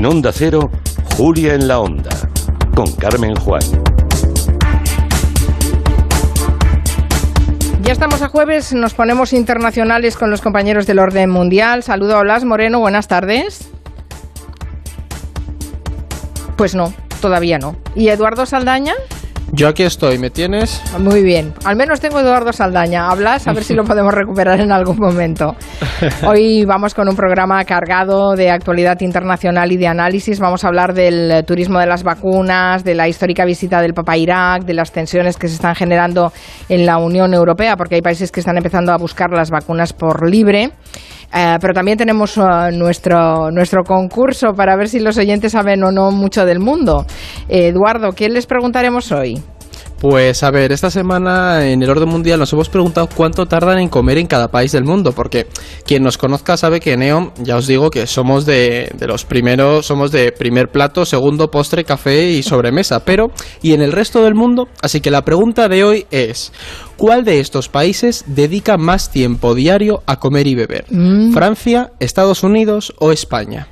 En Onda Cero, Julia en la Onda, con Carmen Juan. Ya estamos a jueves, nos ponemos internacionales con los compañeros del orden mundial. Saludo a Blas Moreno, buenas tardes. Pues no, todavía no. ¿Y Eduardo Saldaña? Yo aquí estoy, ¿me tienes? Muy bien. Al menos tengo Eduardo Saldaña. Hablas, a ver si lo podemos recuperar en algún momento. Hoy vamos con un programa cargado de actualidad internacional y de análisis. Vamos a hablar del turismo de las vacunas, de la histórica visita del Papa Irak, de las tensiones que se están generando en la Unión Europea, porque hay países que están empezando a buscar las vacunas por libre. Eh, pero también tenemos uh, nuestro, nuestro concurso para ver si los oyentes saben o no mucho del mundo. Eduardo, ¿qué les preguntaremos hoy? Pues a ver, esta semana en el orden mundial nos hemos preguntado cuánto tardan en comer en cada país del mundo, porque quien nos conozca sabe que en EON, ya os digo que somos de, de, los primeros, somos de primer plato, segundo postre, café y sobremesa, pero ¿y en el resto del mundo? Así que la pregunta de hoy es, ¿cuál de estos países dedica más tiempo diario a comer y beber? Mm. ¿Francia, Estados Unidos o España?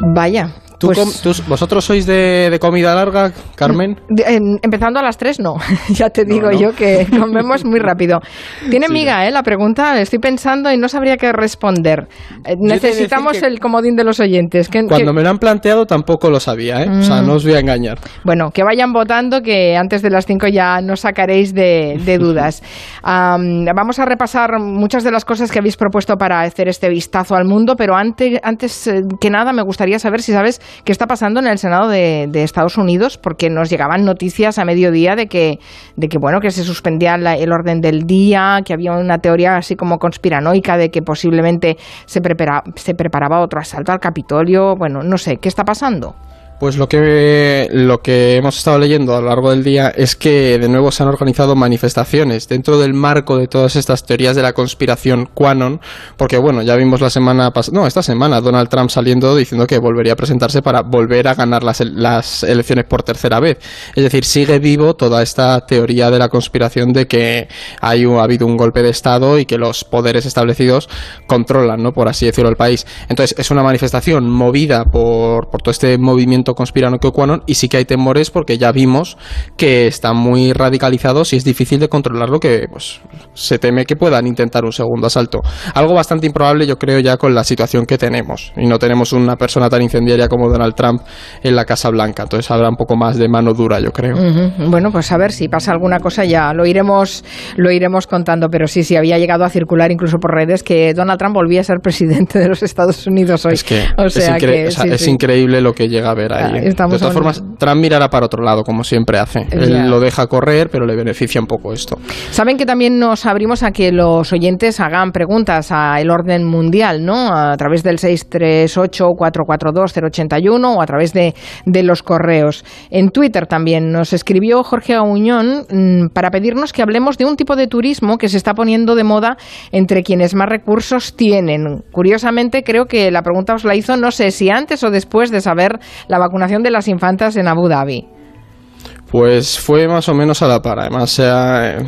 Vaya, pues, ¿Vosotros sois de, comida larga, Carmen? empezando a las tres, no. ya te digo yo que comemos muy rápido. Tiene miga, ¿eh? La pregunta, estoy pensando y no sabría qué responder. Eh, necesitamos el comodín de los oyentes. cuando me lo han planteado tampoco lo sabía, ¿eh? O sea, no os voy a engañar. Bueno, que vayan votando, que antes de las cinco ya nos sacaréis de, dudas. vamos a repasar muchas de las cosas que habéis propuesto para hacer este vistazo al mundo, pero antes, antes eh, que nada me gustaría saber si sabes qué está pasando en el Senado de, Estados Unidos, porque nos llegaban noticias a mediodía de que, de que bueno, que se suspendía el orden del día, que había una teoría así como conspiranoica de que posiblemente se, se preparaba otro asalto al Capitolio. Bueno, no sé, ¿qué está pasando? Pues lo que, lo que hemos estado leyendo a lo largo del día es que de nuevo se han organizado manifestaciones dentro del marco de todas estas teorías de la conspiración Quanon, porque bueno, ya vimos la semana pasada, no, esta semana Donald Trump saliendo diciendo que volvería a presentarse para volver a ganar las, las elecciones por tercera vez. Es decir, sigue vivo toda esta teoría de la conspiración de que hay, ha habido un golpe de Estado y que los poderes establecidos controlan, ¿no? Por así decirlo, el país. Entonces, es una manifestación movida por, por todo este movimiento conspirano que Quanon y sí que hay temores porque ya vimos que están muy radicalizados y es difícil de controlarlo que pues se teme que puedan intentar un segundo asalto. Algo bastante improbable yo creo ya con la situación que tenemos y no tenemos una persona tan incendiaria como Donald Trump en la Casa Blanca, entonces habrá un poco más de mano dura yo creo. Bueno, pues a ver si pasa alguna cosa ya lo iremos lo iremos contando, pero sí, sí había llegado a circular incluso por redes que Donald Trump volvía a ser presidente de los Estados Unidos hoy. Es que, es, increíble lo que llega a ver de todas formas, Trump mirará para otro lado, como siempre hace. Él lo deja correr, pero le beneficia un poco esto. Saben que también nos abrimos a que los oyentes hagan preguntas al orden mundial, ¿no? A través del 638-442-081 o a través de, de los correos. En Twitter también nos escribió Jorge Auñón mm, para pedirnos que hablemos de un tipo de turismo que se está poniendo de moda entre quienes más recursos tienen. Curiosamente, creo que la pregunta os la hizo, no sé si antes o después de saber la vacunación de las infantas en Abu Dhabi. Pues fue más o menos a la par. Además,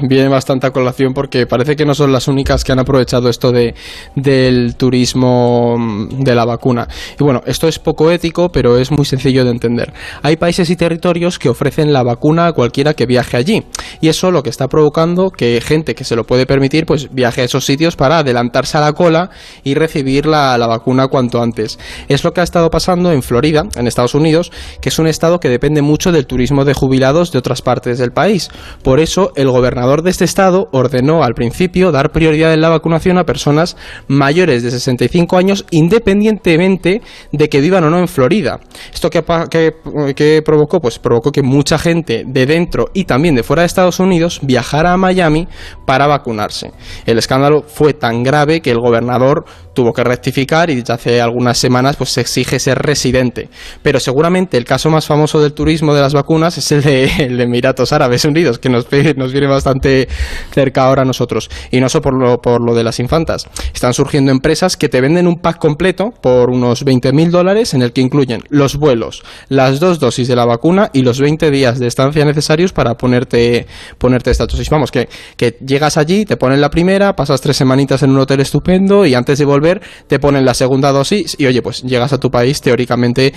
viene bastante a colación porque parece que no son las únicas que han aprovechado esto de, del turismo mm, de la vacuna. Y bueno, esto es poco ético, pero es muy sencillo de entender. Hay países y territorios que ofrecen la vacuna a cualquiera que viaje allí. Y eso lo que está provocando que gente que se lo puede permitir, pues viaje a esos sitios para adelantarse a la cola y recibir la, la vacuna cuanto antes. Es lo que ha estado pasando en Florida, en Estados Unidos, que es un estado que depende mucho del turismo de jubilados de otras partes del país. Por eso, el gobernador de este estado ordenó al principio dar prioridad en la vacunación a personas mayores de 65 años independientemente de que vivan o no en Florida. ¿Esto qué, provocó? Pues provocó que mucha gente de dentro y también de fuera de Estados Unidos viajara a Miami para vacunarse. El escándalo fue tan grave que el gobernador tuvo que rectificar y desde hace algunas semanas pues se exige ser residente. Pero seguramente el caso más famoso del turismo de las vacunas es el de de, Emiratos Árabes Unidos, que nos, nos viene bastante cerca ahora a nosotros. Y no solo por lo, por lo de las infantas. Están surgiendo empresas que te venden un pack completo por unos 20.000 dólares en el que incluyen los vuelos, las dos dosis de la vacuna y los 20 días de estancia necesarios para ponerte, ponerte esta dosis. Vamos, que, que llegas allí, te ponen la primera, pasas tres semanitas en un hotel estupendo y antes de volver te ponen la segunda dosis y oye, pues llegas a tu país teóricamente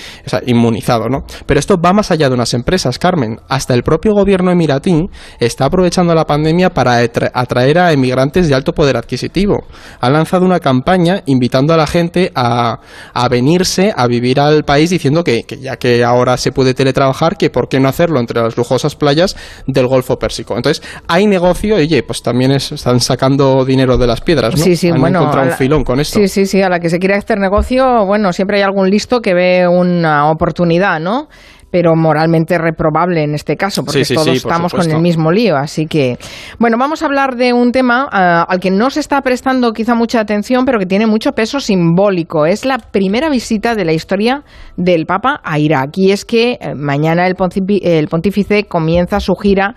inmunizado, ¿no? Pero esto va más allá de unas empresas, Carmen. Hasta el propio gobierno emiratín está aprovechando la pandemia para atraer a emigrantes de alto poder adquisitivo. Ha lanzado una campaña invitando a la gente a, a venirse a vivir al país diciendo que, que, ya que ahora se puede teletrabajar, que por qué no hacerlo entre las lujosas playas del Golfo Pérsico. Entonces, hay negocio, y oye, pues también están sacando dinero de las piedras, ¿no? Sí, sí, Han bueno, encontrado la, un filón con esto. Sí, sí, sí, a la que se quiere hacer negocio, bueno, siempre hay algún listo que ve una oportunidad, ¿no? Pero moralmente reprobable en este caso, porque sí, sí, todos sí, estamos supuesto. con el mismo lío. Así que, bueno, vamos a hablar de un tema uh, al que no se está prestando quizá mucha atención, pero que tiene mucho peso simbólico. Es la primera visita de la historia del Papa a Irak. Y es que eh, mañana el, el pontífice comienza su gira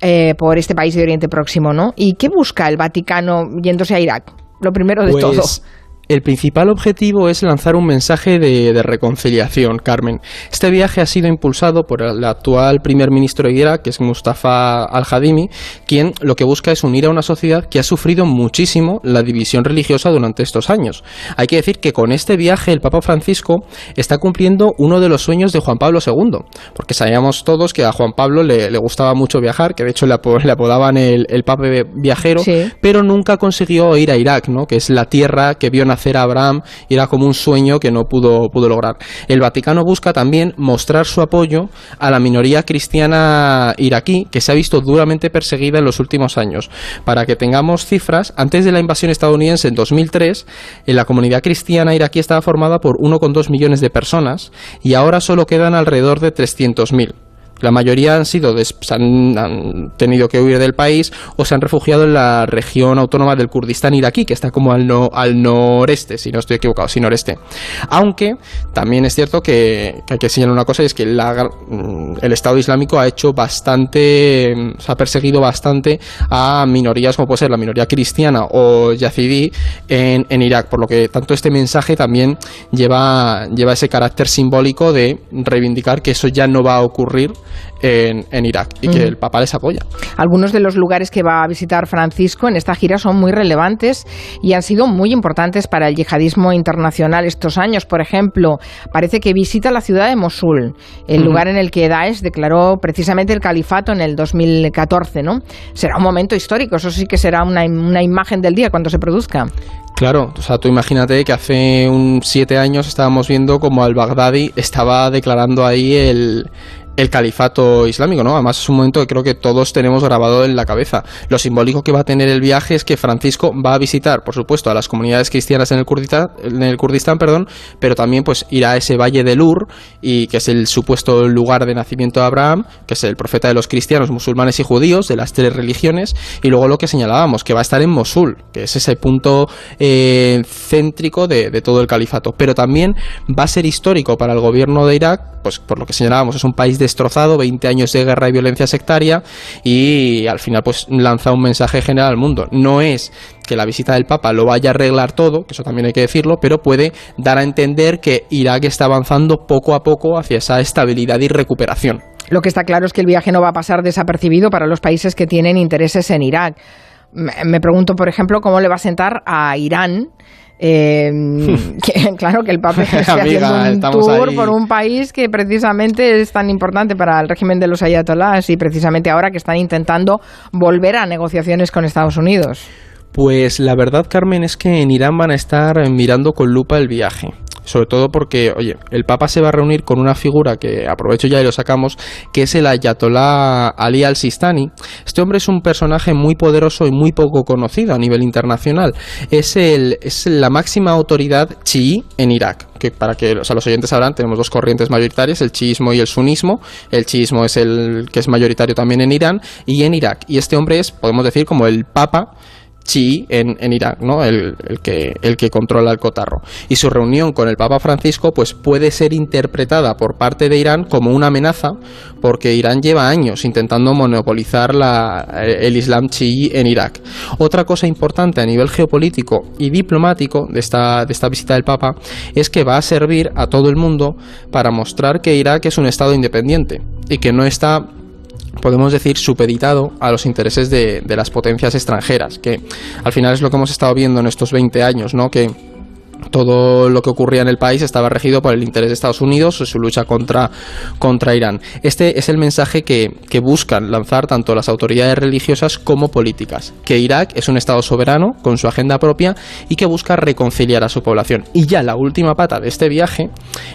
eh, por este país de Oriente Próximo, ¿no? ¿Y qué busca el Vaticano yéndose a Irak? Lo primero de pues... todo. El principal objetivo es lanzar un mensaje de, de, reconciliación, Carmen. Este viaje ha sido impulsado por el actual primer ministro de Irak, que es Mustafa al-Hadimi, quien lo que busca es unir a una sociedad que ha sufrido muchísimo la división religiosa durante estos años. Hay que decir que con este viaje el Papa Francisco está cumpliendo uno de los sueños de Juan Pablo II, porque sabíamos todos que a Juan Pablo le, le gustaba mucho viajar, que de hecho le, le apodaban el, el Papa viajero, sí. pero nunca consiguió ir a Irak, ¿no? que es la tierra que vio nacer a Abraham era como un sueño que no pudo, pudo lograr. El Vaticano busca también mostrar su apoyo a la minoría cristiana iraquí que se ha visto duramente perseguida en los últimos años. Para que tengamos cifras, antes de la invasión estadounidense en 2003, en la comunidad cristiana iraquí estaba formada por 1,2 millones de personas y ahora solo quedan alrededor de 300.000. La mayoría han sido han, tenido que huir del país o se han refugiado en la región autónoma del Kurdistán iraquí, que está como al, no, al noreste, si no estoy equivocado, sí noreste. Aunque también es cierto que, hay que señalar una cosa y es que la, el Estado Islámico ha hecho bastante, se ha perseguido bastante a minorías como puede ser la minoría cristiana o yazidí en, en Irak, por lo que tanto este mensaje también lleva, lleva ese carácter simbólico de reivindicar que eso ya no va a ocurrir en, en, Irak y que uh -huh. el Papa les apoya. Algunos de los lugares que va a visitar Francisco en esta gira son muy relevantes y han sido muy importantes para el yihadismo internacional estos años. Por ejemplo, parece que visita la ciudad de Mosul, el uh -huh. lugar en el que Daesh declaró precisamente el califato en el 2014. ¿no? Será un momento histórico, eso sí que será una, una imagen del día cuando se produzca. Claro, o sea, tú imagínate que hace un siete años estábamos viendo como al-Baghdadi estaba declarando ahí el, el califato islámico, ¿no? Además es un momento que creo que todos tenemos grabado en la cabeza. Lo simbólico que va a tener el viaje es que Francisco va a visitar, por supuesto, a las comunidades cristianas en el Kurdistán, en el Kurdistán, perdón, pero también pues irá a ese valle de Lur y que es el supuesto lugar de nacimiento de Abraham, que es el profeta de los cristianos, musulmanes y judíos de las tres religiones, y luego lo que señalábamos, que va a estar en Mosul, que es ese punto eh, céntrico de, de todo el califato, pero también va a ser histórico para el gobierno de Irak, pues por lo que señalábamos, es un país destrozado, 20 años de guerra y violencia sectaria y al final pues lanza un mensaje general al mundo. No es que la visita del Papa lo vaya a arreglar todo, que eso también hay que decirlo, pero puede dar a entender que Irak está avanzando poco a poco hacia esa estabilidad y recuperación. Lo que está claro es que el viaje no va a pasar desapercibido para los países que tienen intereses en Irak. Me pregunto, por ejemplo, cómo le va a sentar a Irán eh, que, claro que el Papa esté Amiga, haciendo un tour ahí. por un país que precisamente es tan importante para el régimen de los ayatolás y precisamente ahora que están intentando volver a negociaciones con Estados Unidos. Pues la verdad, Carmen, es que en Irán van a estar mirando con lupa el viaje. Sobre todo porque, oye, el Papa se va a reunir con una figura que aprovecho ya y lo sacamos, que es el Ayatollah Ali al-Sistani. Este hombre es un personaje muy poderoso y muy poco conocido a nivel internacional. Es, el, es la máxima autoridad chií en Irak. Que para que o los oyentes sabrán, tenemos dos corrientes mayoritarias, el chiismo y el sunismo. El chiismo es el que es mayoritario también en Irán y en Irak. Y este hombre es, podemos decir, como el Papa chií en, en Irak, ¿no? El, el, que, el que controla el cotarro. Y su reunión con el Papa Francisco pues puede ser interpretada por parte de Irán como una amenaza porque Irán lleva años intentando monopolizar la, el Islam chií en Irak. Otra cosa importante a nivel geopolítico y diplomático de esta, de esta visita del Papa es que va a servir a todo el mundo para mostrar que Irak es un Estado independiente y que no está podemos decir, supeditado a los intereses de, de, las potencias extranjeras, que al final es lo que hemos estado viendo en estos 20 años, ¿no? Que todo lo que ocurría en el país estaba regido por el interés de Estados Unidos o su lucha contra, contra Irán. Este es el mensaje que, que, buscan lanzar tanto las autoridades religiosas como políticas, que Irak es un Estado soberano con su agenda propia y que busca reconciliar a su población. Y ya la última pata de este viaje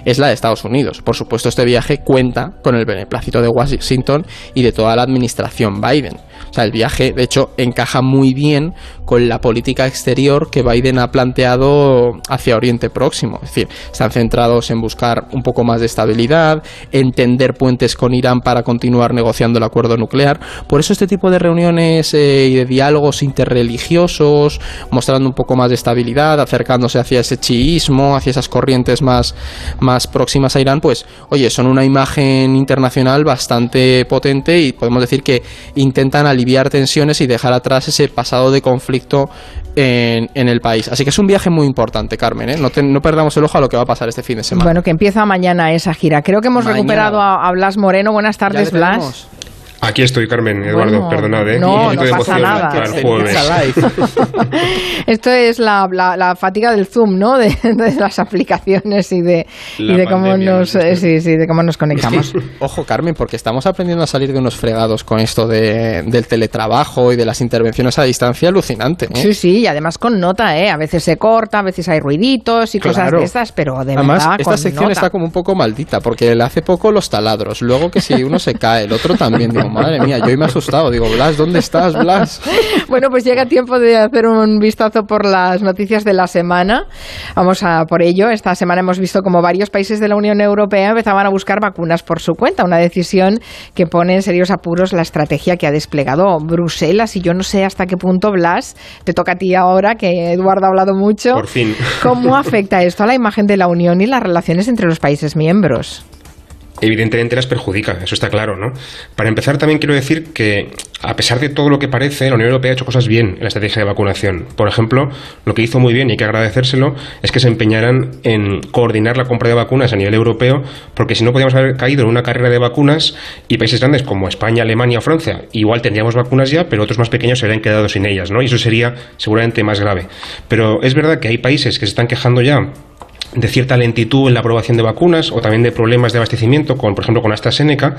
es la de Estados Unidos. Por supuesto, este viaje cuenta con el beneplácito de Washington y de toda la administración Biden. O sea, el viaje, de hecho, encaja muy bien con la política exterior que Biden ha planteado hacia Oriente Próximo. Es decir, están centrados en buscar un poco más de estabilidad, entender puentes con Irán para continuar negociando el acuerdo nuclear. Por eso este tipo de reuniones eh, y de diálogos interreligiosos, mostrando un poco más de estabilidad, acercándose hacia ese chiismo, hacia esas corrientes más, más próximas a Irán, pues, oye, son una imagen internacional bastante potente y podemos decir que intentan aliviar tensiones y dejar atrás ese pasado de conflicto en, en el país. Así que es un viaje muy importante, Carmen. ¿eh? No, te, no, perdamos el ojo a lo que va a pasar este fin de semana. Bueno, que empieza mañana esa gira. Creo que hemos mañana. recuperado a, a, Blas Moreno. Buenas tardes, Blas. Aquí estoy, Carmen, Eduardo, bueno, perdonad, ¿eh? No, no de pasa nada. al jueves. Esto es la, la, la, fatiga del Zoom, ¿no? De, de las aplicaciones y de, y de cómo nos eh, sí, sí, de cómo nos conectamos. Ojo, Carmen, porque estamos aprendiendo a salir de unos fregados con esto de, del teletrabajo y de las intervenciones a distancia alucinante. ¿eh? Sí, sí, y además con nota, ¿eh? A veces se corta, a veces hay ruiditos y Claro. cosas de estas, pero de Además, verdad esta con sección nota. está como un poco maldita, porque le hace poco los taladros, luego que si uno se cae, el otro también. Digo, madre mía, yo hoy me he asustado. Digo, Blas, ¿dónde estás, Blas? Bueno, pues llega tiempo de hacer un vistazo por las noticias de la semana. Vamos a por ello. Esta semana hemos visto como varios países de la Unión Europea empezaban a buscar vacunas por su cuenta, una decisión que pone en serios apuros la estrategia que ha desplegado Bruselas. Y yo no sé hasta qué punto, Blas, te toca a ti ahora, que Eduardo ha hablado mucho. Por fin. ¿Cómo afecta esto a la imagen de la Unión y las relaciones entre los países miembros? Evidentemente las perjudica, eso está claro, ¿no? Para empezar, también quiero decir que, a pesar de todo lo que parece, la Unión Europea ha hecho cosas bien en la estrategia de vacunación. Por ejemplo, lo que hizo muy bien, y hay que agradecérselo, es que se empeñaran en coordinar la compra de vacunas a nivel europeo, porque si no podíamos haber caído en una carrera de vacunas y países grandes como España, Alemania o Francia, igual tendríamos vacunas ya, pero otros más pequeños se habrían quedado sin ellas, ¿no? Y eso sería seguramente más grave. Pero es verdad que hay países que se están quejando ya de cierta lentitud en la aprobación de vacunas o también de problemas de abastecimiento, con, por ejemplo con AstraZeneca,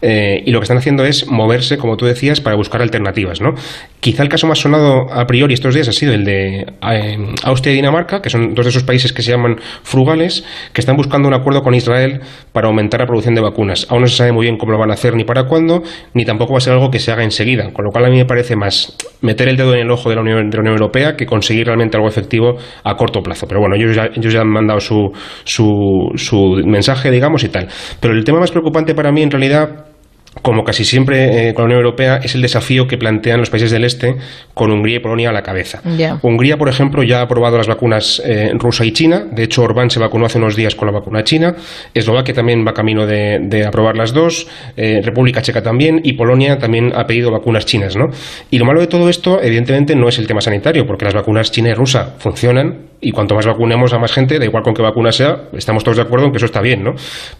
eh, y lo que están haciendo es moverse, como tú decías, para buscar alternativas. ¿no? Quizá el caso más sonado a priori estos días ha sido el de eh, Austria y Dinamarca, que son dos de esos países que se llaman frugales, que están buscando un acuerdo con Israel para aumentar la producción de vacunas. Aún no se sabe muy bien cómo lo van a hacer ni para cuándo, ni tampoco va a ser algo que se haga enseguida, con lo cual a mí me parece más meter el dedo en el ojo de la Unión, de la Unión Europea que conseguir realmente algo efectivo a corto plazo. Pero bueno, ellos ya, ellos ya han mandado su, su, su mensaje, digamos, y tal. Pero el tema más preocupante para mí, en realidad, como casi siempre eh, con la Unión Europea, es el desafío que plantean los países del Este con Hungría y Polonia a la cabeza. Yeah. Hungría, por ejemplo, ya ha aprobado las vacunas eh, rusa y china. De hecho, Orbán se vacunó hace unos días con la vacuna china. Eslovaquia también va camino de, de aprobar las dos. Eh, República Checa también. Y Polonia también ha pedido vacunas chinas. ¿no? Y lo malo de todo esto, evidentemente, no es el tema sanitario, porque las vacunas china y rusa funcionan. Y cuanto más vacunemos a más gente, da igual con qué vacuna sea, estamos todos de acuerdo en que eso está bien. ¿no?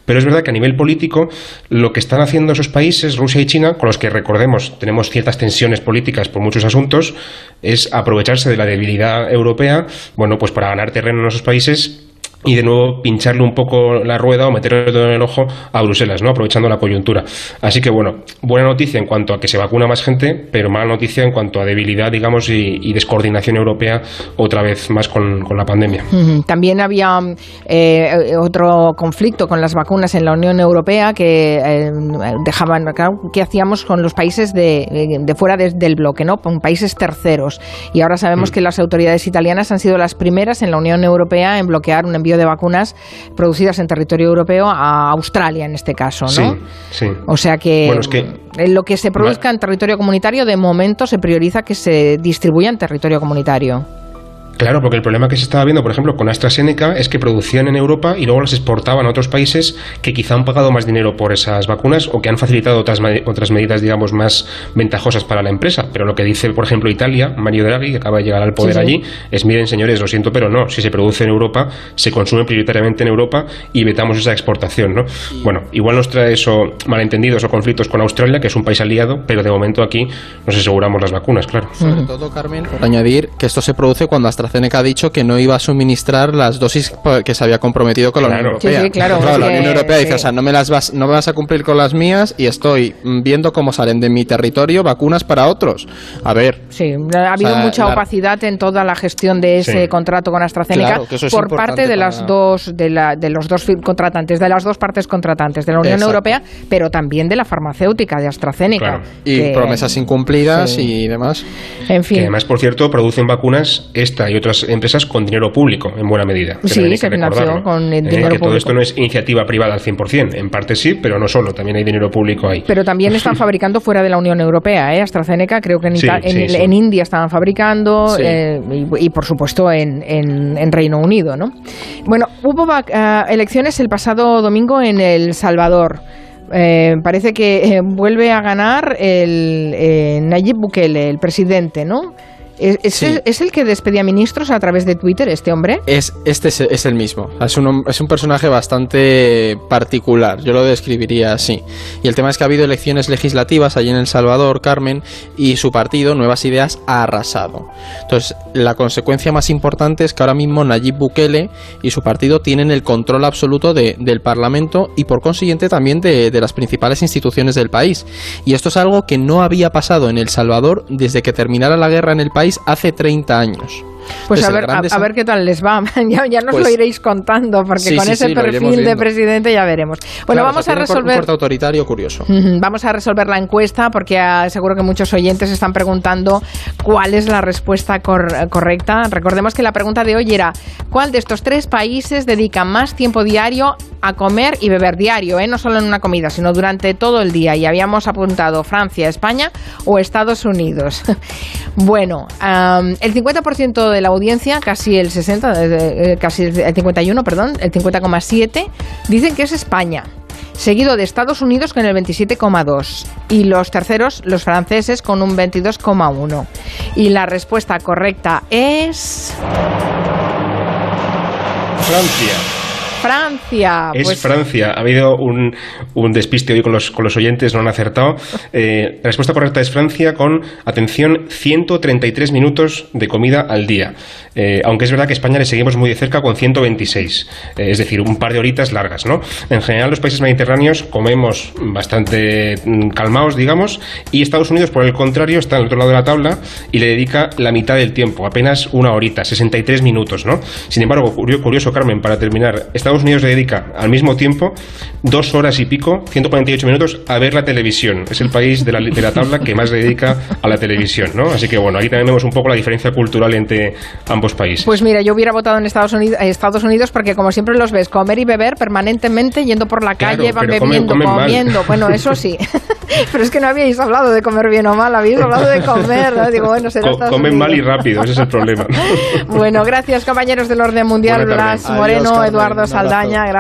Pero es verdad que a nivel político, lo que están haciendo esos países, Rusia y China, con los que recordemos tenemos ciertas tensiones políticas por muchos asuntos, es aprovecharse de la debilidad europea, bueno, pues para ganar terreno en esos países y de nuevo pincharle un poco la rueda o meterle el dedo en el ojo a Bruselas, ¿no? aprovechando la coyuntura. Así que bueno, buena noticia en cuanto a que se vacuna más gente, pero mala noticia en cuanto a debilidad, digamos, y, y descoordinación europea otra vez más con, con la pandemia. También había eh, otro conflicto con las vacunas en la Unión Europea que eh, dejaban, ¿qué hacíamos con los países de, de fuera de- del bloque, ¿no? con países terceros? Y ahora sabemos Mm. que las autoridades italianas han sido las primeras en la Unión Europea en bloquear un envío envío de vacunas producidas en territorio europeo a Australia, en este caso, ¿no? Sí, sí. O sea que, lo que se produzca en territorio comunitario, de momento se prioriza que se distribuya en territorio comunitario. Claro, porque el problema que se estaba viendo, por ejemplo, con AstraZeneca es que producían en Europa y luego las exportaban a otros países que quizá han pagado más dinero por esas vacunas o que han facilitado otras, otras medidas, digamos, más ventajosas para la empresa. Pero lo que dice, por ejemplo, Italia, Mario Draghi, que acaba de llegar al poder allí, es, miren, señores, lo siento, pero no, si se produce en Europa, se consume prioritariamente en Europa y vetamos esa exportación, ¿no? Bueno, igual nos trae eso malentendidos o conflictos con Australia, que es un país aliado, pero de momento aquí nos aseguramos las vacunas, claro. Sobre todo, Carmen, por añadir que esto se produce cuando AstraZeneca AstraZeneca ha dicho que no iba a suministrar las dosis que se había comprometido con la Unión Europea. Sí, claro. la Unión Europea dice, o sea, no me las vas, no me vas a cumplir con las mías y estoy viendo cómo salen de mi territorio vacunas para otros. A ver. Sí, ha habido mucha opacidad en toda la gestión de ese contrato con AstraZeneca por parte de las dos de, la, de los dos contratantes, de las dos partes contratantes, de la Unión Europea, pero también de la farmacéutica de AstraZeneca. Y promesas incumplidas y demás. En fin. Que además, por cierto, producen vacunas esta y otras empresas con dinero público, en buena medida. Sí, se financió con eh, dinero que todo esto no es iniciativa privada al 100%, en parte sí, pero no solo, también hay dinero público ahí. Pero también están fabricando fuera de la Unión Europea, ¿eh? AstraZeneca, creo que en, en, India estaban fabricando eh, y, por supuesto en, en, Reino Unido, ¿no? Bueno, hubo uh, elecciones el pasado domingo en El Salvador. Eh, parece que vuelve a ganar el Nayib Bukele, el presidente, ¿no? ¿Es, el, que despedía ministros a través de Twitter, este hombre? Es, este es, el mismo. Es un, es un personaje bastante particular, yo lo describiría así. Y el tema es que ha habido elecciones legislativas allí en El Salvador, Carmen, y su partido, Nuevas Ideas, ha arrasado. Entonces, la consecuencia más importante es que ahora mismo Nayib Bukele y su partido tienen el control absoluto de, del Parlamento y por consiguiente también de, de las principales instituciones del país. Y esto es algo que no había pasado en El Salvador desde que terminara la guerra en el país hace 30 años. Pues a ver, a, ver qué tal les va. ya, ya nos lo pues iréis contando, porque con ese perfil de presidente ya veremos. Bueno, vamos a resolver. Un autoritario curioso. Vamos a resolver la encuesta, porque ah, seguro que muchos oyentes están preguntando cuál es la respuesta correcta. Recordemos que la pregunta de hoy era: ¿cuál de estos tres países dedica más tiempo diario a comer y beber diario? Eh? No solo en una comida, sino durante todo el día. Y habíamos apuntado Francia, España o Estados Unidos. bueno, el 50% de la audiencia, casi el 60, eh, casi el 51, perdón, el 50,7, dicen que es España seguido de Estados Unidos con el 27,2 y los terceros, los franceses, con un 22,1. Y la respuesta correcta es... Francia. Francia. Es pues Francia. Ha habido un, un, despiste hoy con los, con los oyentes, no han acertado. Eh, la respuesta correcta es Francia con, atención, 133 minutos de comida al día. Eh, aunque es verdad que España le seguimos muy de cerca con 126. Eh, es decir, un par de horitas largas, ¿no? En general, los países mediterráneos comemos bastante mm, calmados, digamos, y Estados Unidos, por el contrario, está al otro lado de la tabla y le dedica la mitad del tiempo, apenas una horita, 63 minutos, ¿no? Sin embargo, curioso, Carmen, para terminar, Estados Unidos le dedica al mismo tiempo dos horas y pico, 148 minutos, a ver la televisión. Es el país de la, de la tabla que más le dedica a la televisión, ¿no? Así que bueno, ahí también vemos un poco la diferencia cultural entre ambos países. Pues mira, yo hubiera votado en Estados Unidos, Estados Unidos porque como siempre los ves comer y beber permanentemente, yendo por la calle, van bebiendo, comiendo. Bueno, eso sí. pero es que no habíais hablado de comer bien o mal, habéis hablado de comer. Digo, bueno, será Comen mal y rápido, ese es el problema. bueno, gracias compañeros del orden mundial, Blas Moreno, Eduardo Saldaña, gracias.